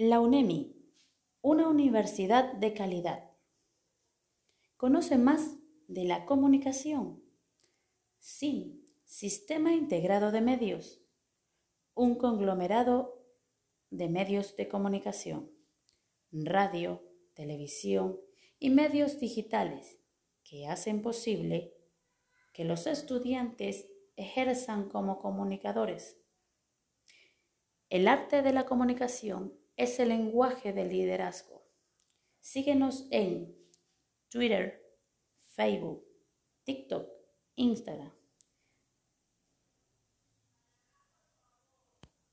La UNEMI, una universidad de calidad. ¿Conoce más de la comunicación? Sí, Sistema Integrado de Medios, un conglomerado de medios de comunicación, radio, televisión y medios digitales que hacen posible que los estudiantes ejerzan como comunicadores. El arte de la comunicación es el lenguaje del liderazgo. Síguenos en Twitter, Facebook, TikTok, Instagram.